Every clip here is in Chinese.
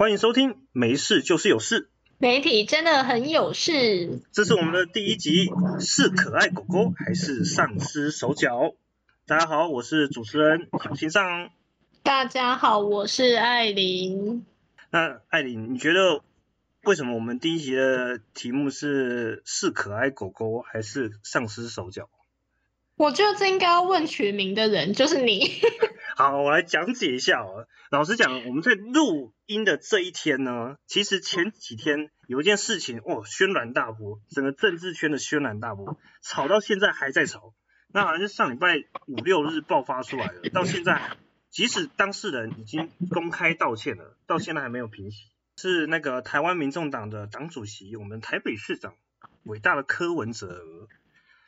欢迎收听《没事就是有事》，媒体真的很有事。这是我们的第一集，是可爱狗狗还是丧尸手脚？大家好，我是主持人小心上。大家好，我是艾琳。那艾琳，你觉得为什么我们第一集的题目是是可爱狗狗还是丧尸手脚？我觉得这应该要问取名的人，就是你。好，我来讲解一下哦。老实讲，我们在录音的这一天呢，其实前几天有一件事情，哦，轩然大波，整个政治圈的轩然大波，吵到现在还在吵。那好像是上礼拜五六日爆发出来的，到现在，即使当事人已经公开道歉了，到现在还没有平息。是那个台湾民众党的党主席，我们台北市长，伟大的柯文哲，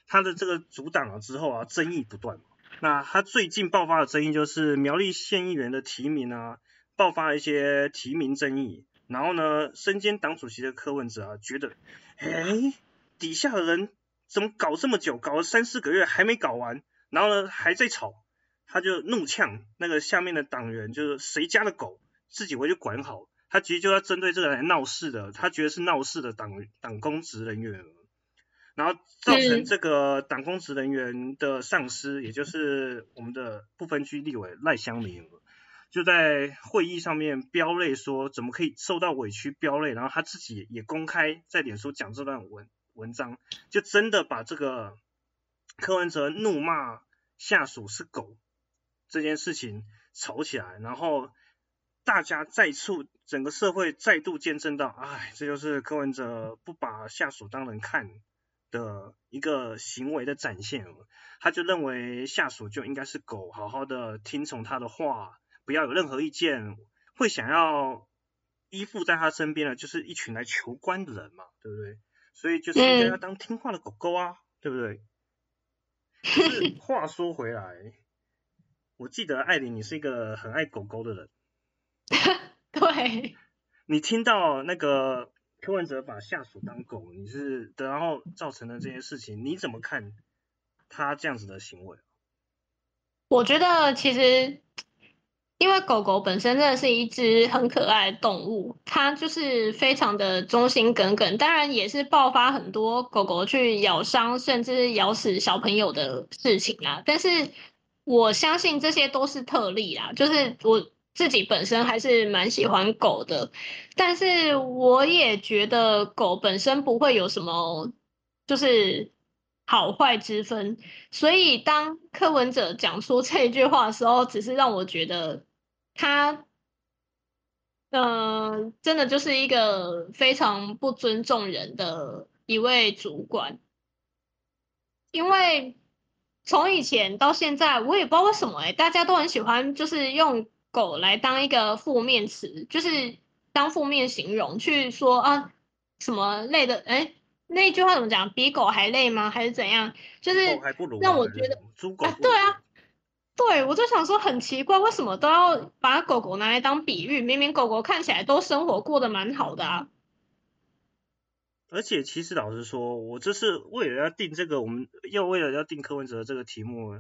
他的这个阻挡了之后啊，争议不断。那他最近爆发的争议就是苗栗县议员的提名啊，爆发了一些提名争议。然后呢，身兼党主席的柯文哲啊，觉得，哎，底下的人怎么搞这么久，搞了三四个月还没搞完，然后呢还在吵，他就怒呛那个下面的党员，就是谁家的狗自己回去管好。他其实就要针对这个来闹事的，他觉得是闹事的党党公职人员。然后造成这个党公职人员的丧失，也就是我们的不分区立委赖香明，就在会议上面飙泪说，怎么可以受到委屈飙泪？然后他自己也公开在脸书讲这段文文章，就真的把这个柯文哲怒骂下属是狗这件事情吵起来，然后大家再次整个社会再度见证到，哎，这就是柯文哲不把下属当人看。的一个行为的展现，他就认为下属就应该是狗，好好的听从他的话，不要有任何意见，会想要依附在他身边的，就是一群来求官的人嘛，对不对？所以就是应该要当听话的狗狗啊，对不对？是话说回来，我记得艾琳，你是一个很爱狗狗的人，对，你听到那个。柯文哲把下属当狗，你是然后造成的这件事情，你怎么看他这样子的行为？我觉得其实，因为狗狗本身真的是一只很可爱的动物，它就是非常的忠心耿耿，当然也是爆发很多狗狗去咬伤甚至咬死小朋友的事情啊。但是我相信这些都是特例啦，就是我。自己本身还是蛮喜欢狗的，但是我也觉得狗本身不会有什么就是好坏之分，所以当柯文哲讲出这一句话的时候，只是让我觉得他，嗯，真的就是一个非常不尊重人的一位主管，因为从以前到现在，我也不知道为什么哎，大家都很喜欢就是用。狗来当一个负面词，就是当负面形容去说啊，什么累的？哎，那句话怎么讲？比狗还累吗？还是怎样？就是让我觉得，啊，对啊，对我就想说很奇怪，为什么都要把狗狗拿来当比喻？明明狗狗看起来都生活过得蛮好的啊。而且其实老实说，我这是为了要定这个，我们要为了要定柯文哲这个题目，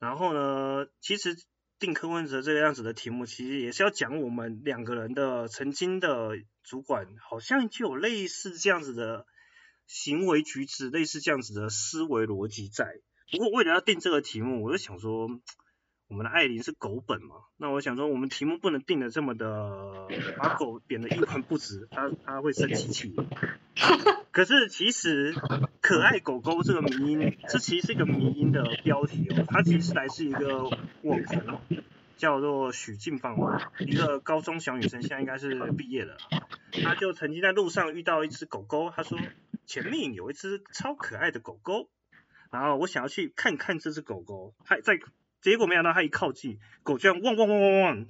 然后呢，其实。定柯文哲这个样子的题目，其实也是要讲我们两个人的曾经的主管，好像就有类似这样子的行为举止，类似这样子的思维逻辑在。不过为了要定这个题目，我就想说，我们的艾琳是狗本嘛，那我想说，我们题目不能定的这么的，把狗贬得一文不值，他他会生气气。可是其实可爱狗狗这个迷音，这其实是一个迷音的标题哦，它其实来自一个网红，叫做许静芳，一个高中小女生，现在应该是毕业了。她就曾经在路上遇到一只狗狗，她说前面有一只超可爱的狗狗，然后我想要去看看这只狗狗，还在，结果没想到它一靠近，狗居然汪汪汪汪汪。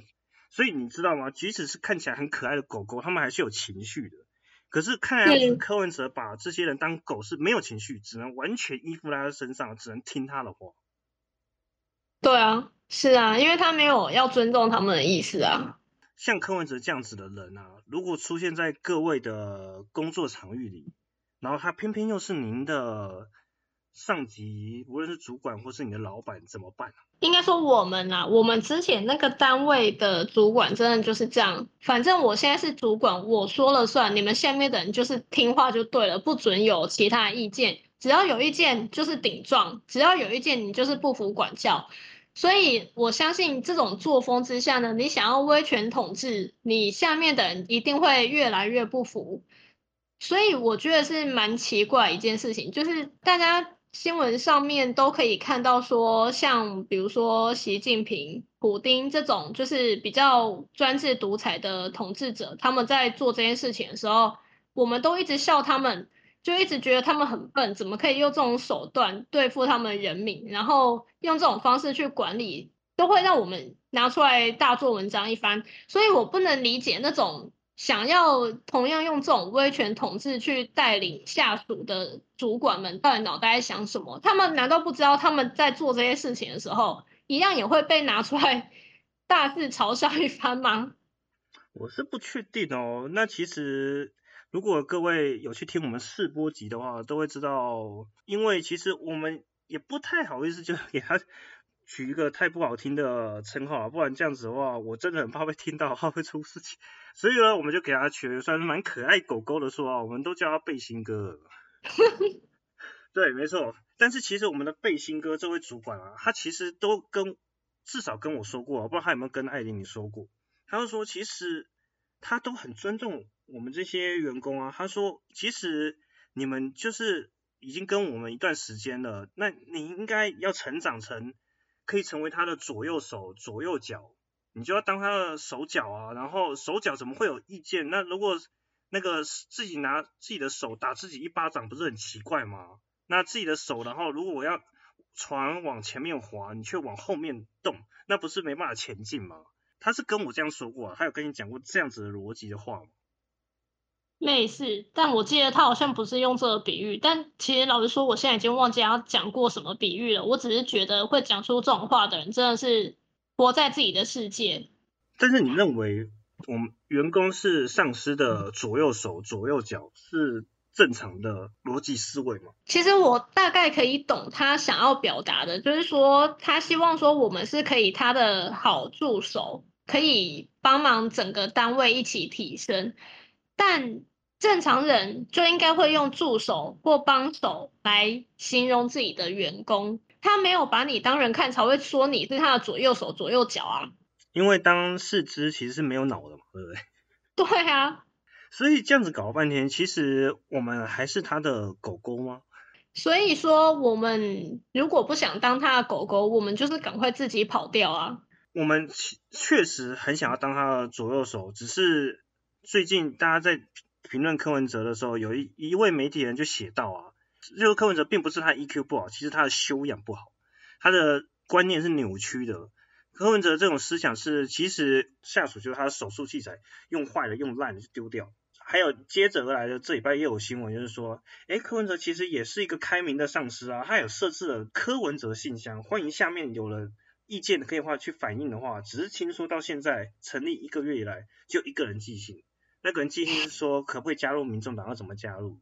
所以你知道吗？即使是看起来很可爱的狗狗，它们还是有情绪的。可是看来柯文哲把这些人当狗是没有情绪，只能完全依附在他身上，只能听他的话。对啊，是啊，因为他没有要尊重他们的意思啊。像柯文哲这样子的人啊，如果出现在各位的工作场域里，然后他偏偏又是您的上级，无论是主管或是你的老板怎么办？应该说我们啊，我们之前那个单位的主管真的就是这样。反正我现在是主管，我说了算，你们下面的人就是听话就对了，不准有其他意见。只要有意见就是顶撞，只要有意见你就是不服管教。所以我相信这种作风之下呢，你想要威权统治，你下面的人一定会越来越不服。所以我觉得是蛮奇怪一件事情，就是大家。新闻上面都可以看到，说像比如说习近平、普丁这种就是比较专制独裁的统治者，他们在做这件事情的时候，我们都一直笑他们，就一直觉得他们很笨，怎么可以用这种手段对付他们人民，然后用这种方式去管理，都会让我们拿出来大做文章一番。所以我不能理解那种。想要同样用这种威权统治去带领下属的主管们，到底脑袋在想什么？他们难道不知道他们在做这些事情的时候，一样也会被拿出来 大肆嘲笑一番吗？我是不确定哦。那其实如果各位有去听我们试播集的话，都会知道，因为其实我们也不太好意思就 给他。取一个太不好听的称号啊，不然这样子的话，我真的很怕被听到，怕会出事情。所以呢，我们就给他取了算是蛮可爱狗狗的说啊，我们都叫他背心哥。对，没错。但是其实我们的背心哥这位主管啊，他其实都跟至少跟我说过，不知道他有没有跟艾琳你说过。他就说，其实他都很尊重我们这些员工啊。他说，其实你们就是已经跟我们一段时间了，那你应该要成长成。可以成为他的左右手、左右脚，你就要当他的手脚啊。然后手脚怎么会有意见？那如果那个自己拿自己的手打自己一巴掌，不是很奇怪吗？那自己的手，然后如果我要船往前面滑，你却往后面动，那不是没办法前进吗？他是跟我这样说过，他有跟你讲过这样子的逻辑的话吗？类似，但我记得他好像不是用这个比喻。但其实老实说，我现在已经忘记他讲过什么比喻了。我只是觉得会讲出这种话的人，真的是活在自己的世界。但是你认为我们员工是上司的左右手、左右脚，是正常的逻辑思维吗？其实我大概可以懂他想要表达的，就是说他希望说我们是可以他的好助手，可以帮忙整个单位一起提升，但。正常人就应该会用助手或帮手来形容自己的员工，他没有把你当人看，才会说你是他的左右手、左右脚啊。因为当四肢其实是没有脑的嘛，对不对？对啊。所以这样子搞了半天，其实我们还是他的狗狗吗？所以说，我们如果不想当他的狗狗，我们就是赶快自己跑掉啊。我们确实很想要当他的左右手，只是最近大家在。评论柯文哲的时候，有一一位媒体人就写到啊，就柯文哲并不是他 EQ 不好，其实他的修养不好，他的观念是扭曲的。柯文哲这种思想是，其实下属就是他的手术器材用坏了、用烂了就丢掉。还有接着而来的这礼拜也有新闻，就是说，哎，柯文哲其实也是一个开明的上司啊，他有设置了柯文哲信箱，欢迎下面有了意见可以话去反映的话，只是听说到现在成立一个月以来，就一个人寄信。那个人寄信是说，可不可以加入民众党？要怎么加入？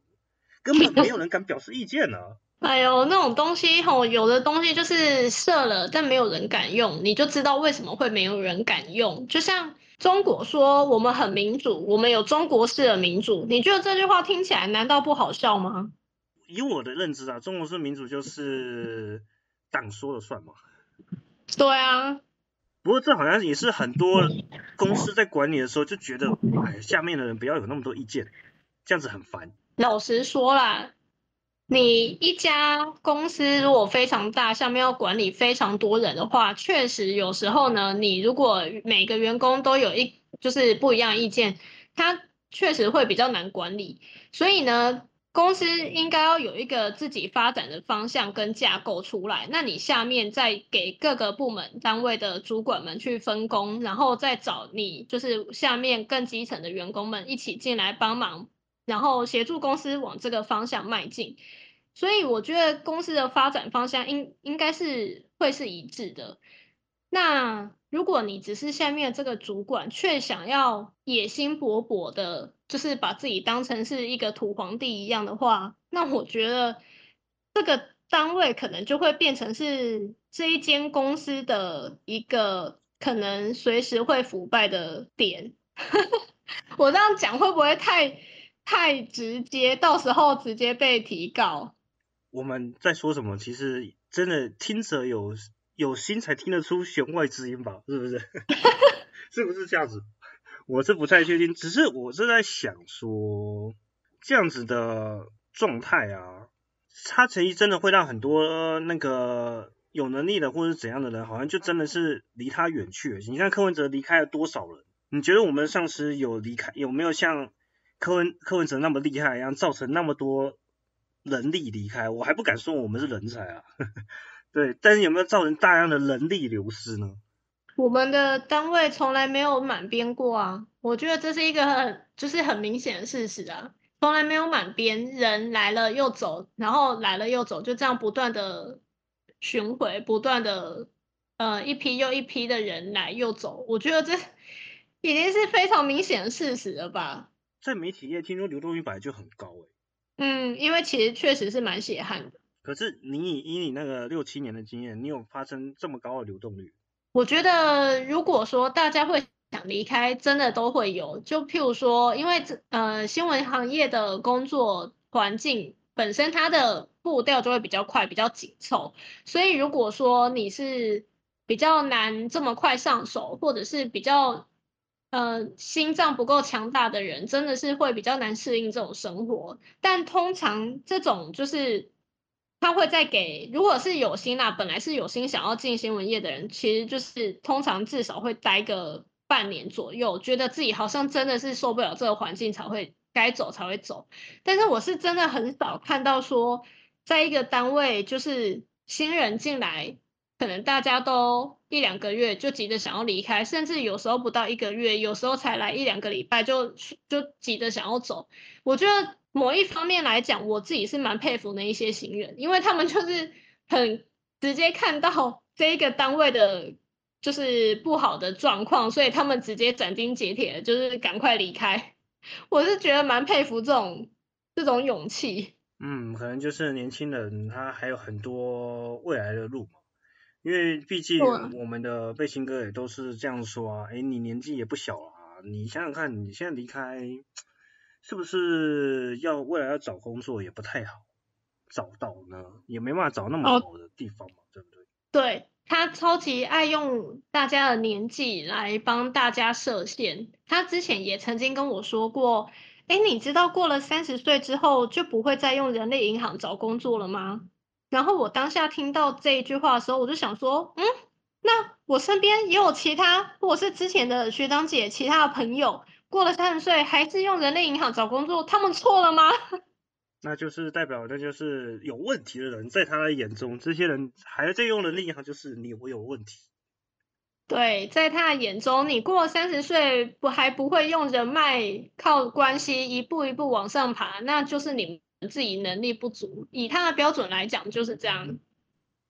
根本没有人敢表示意见呢。哎呦，那种东西吼，有的东西就是设了，但没有人敢用，你就知道为什么会没有人敢用。就像中国说我们很民主，我们有中国式的民主，你觉得这句话听起来难道不好笑吗？以我的认知啊，中国式民主就是党说了算嘛。对啊。不过这好像也是很多公司在管理的时候就觉得，哎，下面的人不要有那么多意见，这样子很烦。老实说啦，你一家公司如果非常大，下面要管理非常多人的话，确实有时候呢，你如果每个员工都有一就是不一样意见，他确实会比较难管理。所以呢。公司应该要有一个自己发展的方向跟架构出来，那你下面再给各个部门单位的主管们去分工，然后再找你就是下面更基层的员工们一起进来帮忙，然后协助公司往这个方向迈进。所以我觉得公司的发展方向应应该是会是一致的。那如果你只是下面这个主管，却想要野心勃勃的，就是把自己当成是一个土皇帝一样的话，那我觉得这个单位可能就会变成是这一间公司的一个可能随时会腐败的点。我这样讲会不会太太直接？到时候直接被提告？我们在说什么？其实真的听者有有心才听得出弦外之音吧？是不是？是不是这样子？我是不太确定，只是我是在想说，这样子的状态啊，他其实真的会让很多那个有能力的或者怎样的人，好像就真的是离他远去。你看柯文哲离开了多少人？你觉得我们上司有离开，有没有像柯文柯文哲那么厉害一样，造成那么多人力离开？我还不敢说我们是人才啊，对，但是有没有造成大量的人力流失呢？我们的单位从来没有满编过啊，我觉得这是一个很就是很明显的事实啊，从来没有满编，人来了又走，然后来了又走，就这样不断的巡回，不断的呃一批又一批的人来又走，我觉得这。已经是非常明显的事实了吧？在媒体业，听说流动率本来就很高哎。嗯，因为其实确实是蛮血汗的。可是你以以你那个六七年的经验，你有发生这么高的流动率？我觉得，如果说大家会想离开，真的都会有。就譬如说，因为呃新闻行业的工作环境本身它的步调就会比较快，比较紧凑，所以如果说你是比较难这么快上手，或者是比较。呃，心脏不够强大的人真的是会比较难适应这种生活。但通常这种就是他会再给，如果是有心啦，本来是有心想要进新闻业的人，其实就是通常至少会待个半年左右，觉得自己好像真的是受不了这个环境才会该走才会走。但是我是真的很少看到说，在一个单位就是新人进来。可能大家都一两个月就急着想要离开，甚至有时候不到一个月，有时候才来一两个礼拜就就急着想要走。我觉得某一方面来讲，我自己是蛮佩服那一些行人，因为他们就是很直接看到这一个单位的就是不好的状况，所以他们直接斩钉截铁，就是赶快离开。我是觉得蛮佩服这种这种勇气。嗯，可能就是年轻人他还有很多未来的路嘛。因为毕竟我们的背心哥也都是这样说啊，哎，你年纪也不小了啊，你想想看，你现在离开，是不是要未来要找工作也不太好找到呢？也没办法找那么好的地方嘛，对不对？对他超级爱用大家的年纪来帮大家设限，他之前也曾经跟我说过，哎，你知道过了三十岁之后就不会再用人力银行找工作了吗？然后我当下听到这一句话的时候，我就想说，嗯，那我身边也有其他，或者是之前的学长姐、其他的朋友，过了三十岁还是用人类银行找工作，他们错了吗？那就是代表那就是有问题的人，在他的眼中，这些人还在用人力银行，就是你我有问题。对，在他的眼中，你过了三十岁不还不会用人脉靠关系一步一步往上爬，那就是你。自己能力不足，以他的标准来讲就是这样。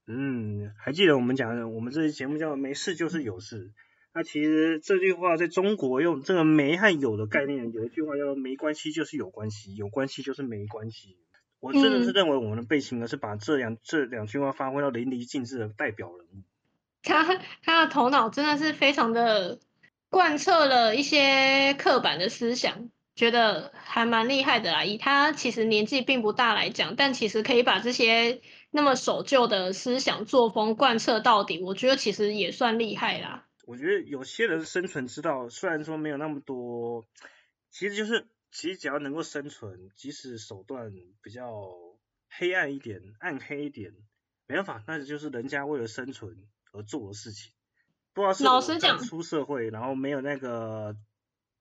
嗯，还记得我们讲的，我们这期节目叫“没事就是有事”。那其实这句话在中国用这个“没”和“有”的概念，有一句话叫“没关系就是有关系，有关系就是没关系”。我真的是认为我们的背心呢是把这两这两句话发挥到淋漓尽致的代表人物。他他的头脑真的是非常的贯彻了一些刻板的思想。觉得还蛮厉害的啦，以他其实年纪并不大来讲，但其实可以把这些那么守旧的思想作风贯彻到底，我觉得其实也算厉害啦。我觉得有些人生存之道，虽然说没有那么多，其实就是其实只要能够生存，即使手段比较黑暗一点、暗黑一点，没办法，那就是人家为了生存而做的事情。不知道是老实讲出社会，然后没有那个。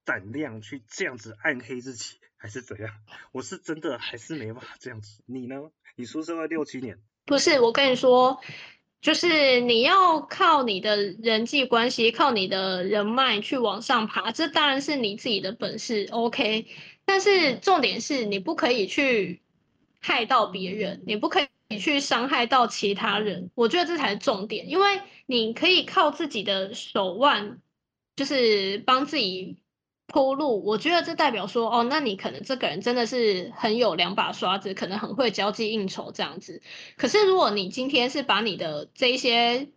胆量去这样子暗黑自己，还是怎样？我是真的还是没办法这样子。你呢？你出社会六七年？不是，我跟你说，就是你要靠你的人际关系，靠你的人脉去往上爬，这当然是你自己的本事。OK，但是重点是你不可以去害到别人，你不可以去伤害到其他人。我觉得这才是重点，因为你可以靠自己的手腕，就是帮自己。铺路，我觉得这代表说，哦，那你可能这个人真的是很有两把刷子，可能很会交际应酬这样子。可是如果你今天是把你的这一些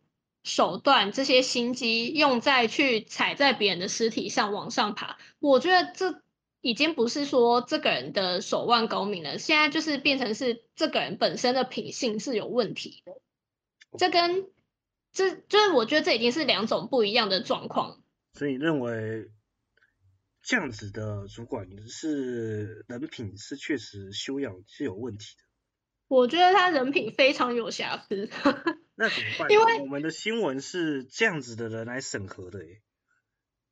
手段、这些心机用在去踩在别人的尸体上往上爬，我觉得这已经不是说这个人的手腕高明了，现在就是变成是这个人本身的品性是有问题的。这跟这就是我觉得这已经是两种不一样的状况。所以认为这样子的主管是人品是确实修养是有问题的。我觉得他人品非常有瑕疵。那怎么办？因为我们的新闻是这样子的人来审核的耶。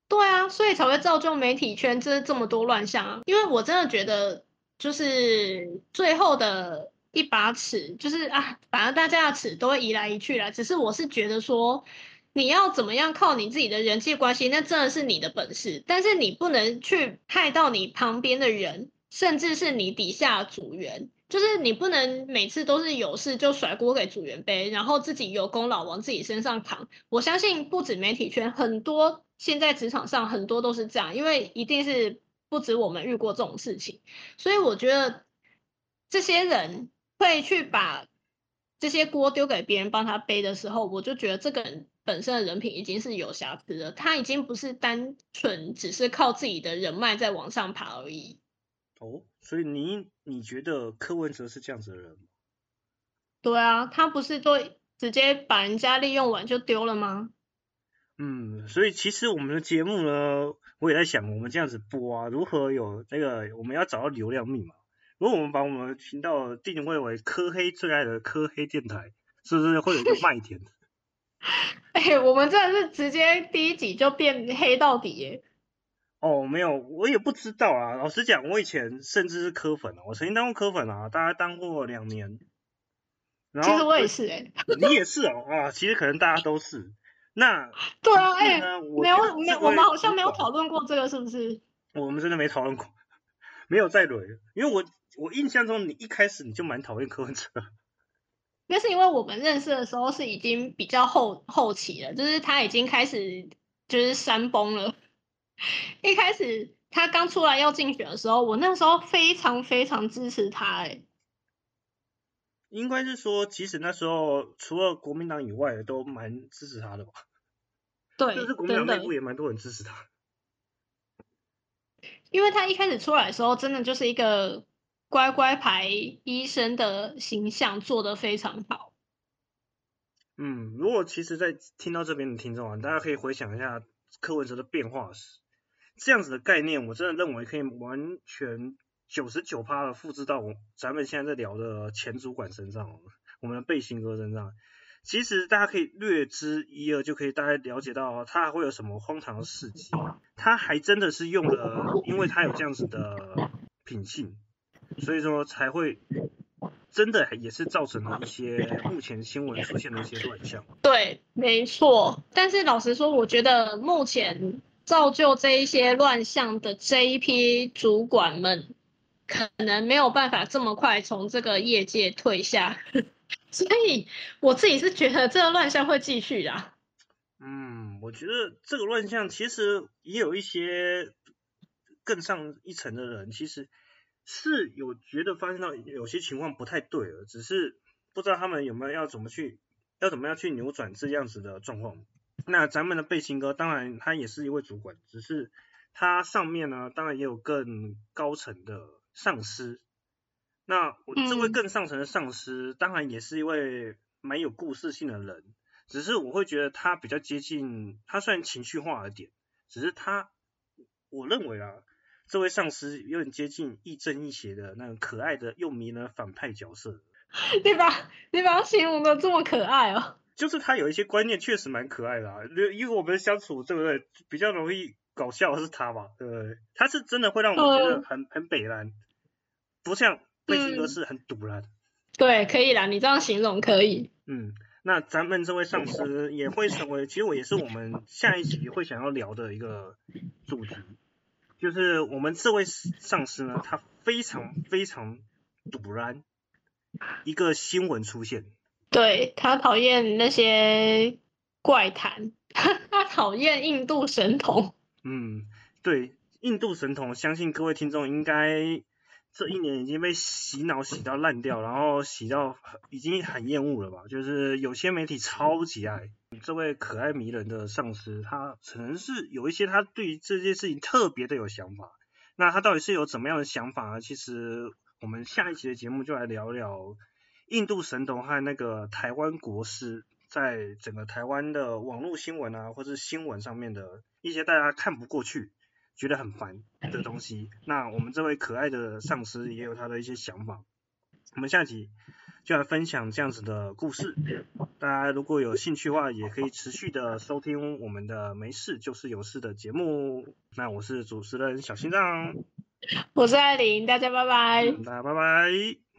对啊，所以才会造就媒体圈这这么多乱象啊。因为我真的觉得，就是最后的一把尺，就是啊，反正大家的尺都会移来移去啦。只是我是觉得说。你要怎么样靠你自己的人际关系，那真的是你的本事。但是你不能去害到你旁边的人，甚至是你底下组员。就是你不能每次都是有事就甩锅给组员背，然后自己有功劳往自己身上扛。我相信不止媒体圈，很多现在职场上很多都是这样，因为一定是不止我们遇过这种事情。所以我觉得这些人会去把这些锅丢给别人帮他背的时候，我就觉得这个人。本身的人品已经是有瑕疵了，他已经不是单纯只是靠自己的人脉在往上爬而已。哦，所以你你觉得柯文哲是这样子的人吗？对啊，他不是都直接把人家利用完就丢了吗？嗯，所以其实我们的节目呢，我也在想，我们这样子播啊，如何有那个我们要找到流量密码？如果我们把我们的频道定位为科黑最爱的科黑电台，是不是会有一个卖点？哎，我们真的是直接第一集就变黑到底耶！哦，没有，我也不知道啊。老实讲，我以前甚至是科粉啊，我曾经当过科粉啊，大概当过两年。其实我也是哎。你也是哦啊，其实可能大家都是。那 对啊，哎，没有没有，我们好像没有讨论过这个，是不是？我们真的没讨论过，没有再捋，因为我我印象中你一开始你就蛮讨厌柯文哲。那是因为我们认识的时候是已经比较后后期了，就是他已经开始就是山崩了。一开始他刚出来要竞选的时候，我那时候非常非常支持他，哎，应该是说，其实那时候除了国民党以外，都蛮支持他的吧？对，就是国民党内部也蛮多人支持他，因为他一开始出来的时候，真的就是一个。乖乖牌医生的形象做得非常好。嗯，如果其实，在听到这边的听众啊，大家可以回想一下柯文哲的变化史，这样子的概念，我真的认为可以完全九十九趴的复制到我咱们现在在聊的前主管身上，我们的背心哥身上。其实大家可以略知一二，就可以大概了解到他还会有什么荒唐的事迹。他还真的是用了，因为他有这样子的品性。所以说才会真的也是造成了一些目前新闻出现的一些乱象。对，没错。但是老实说，我觉得目前造就这一些乱象的这一批主管们，可能没有办法这么快从这个业界退下。所以我自己是觉得这个乱象会继续的。嗯，我觉得这个乱象其实也有一些更上一层的人，其实。是有觉得发现到有些情况不太对了，只是不知道他们有没有要怎么去要怎么样去扭转这样子的状况。那咱们的背心哥当然他也是一位主管，只是他上面呢当然也有更高层的上司。那我这位更上层的上司当然也是一位蛮有故事性的人，只是我会觉得他比较接近，他虽然情绪化了点，只是他我认为啊。这位上司有点接近亦正亦邪的那种可爱的又迷人反派角色。你把你把他形容的这么可爱哦。就是他有一些观念确实蛮可爱的啊，因为我们相处对不对？比较容易搞笑的是他吧，对不对？他是真的会让我觉得很很北然，不像背心哥是很堵然。对，可以啦，你这样形容可以。嗯，那咱们这位上司也会成为，其实我也是我们下一集会想要聊的一个主题。就是我们这位上司呢，他非常非常突然，一个新闻出现，对他讨厌那些怪谈，他讨厌印度神童。嗯，对，印度神童，相信各位听众应该这一年已经被洗脑洗到烂掉，然后洗到已经很厌恶了吧？就是有些媒体超级爱这位可爱迷人的上司，他可能是有一些他对于这件事情特别的有想法。那他到底是有怎么样的想法呢？其实我们下一期的节目就来聊聊印度神童和那个台湾国师，在整个台湾的网络新闻啊，或是新闻上面的一些大家看不过去、觉得很烦的东西。那我们这位可爱的上司也有他的一些想法。我们下集就来分享这样子的故事。大家如果有兴趣的话，也可以持续的收听我们的没事就是有事的节目。那我是主持人小心脏，我是艾琳，大家拜拜。大家拜拜。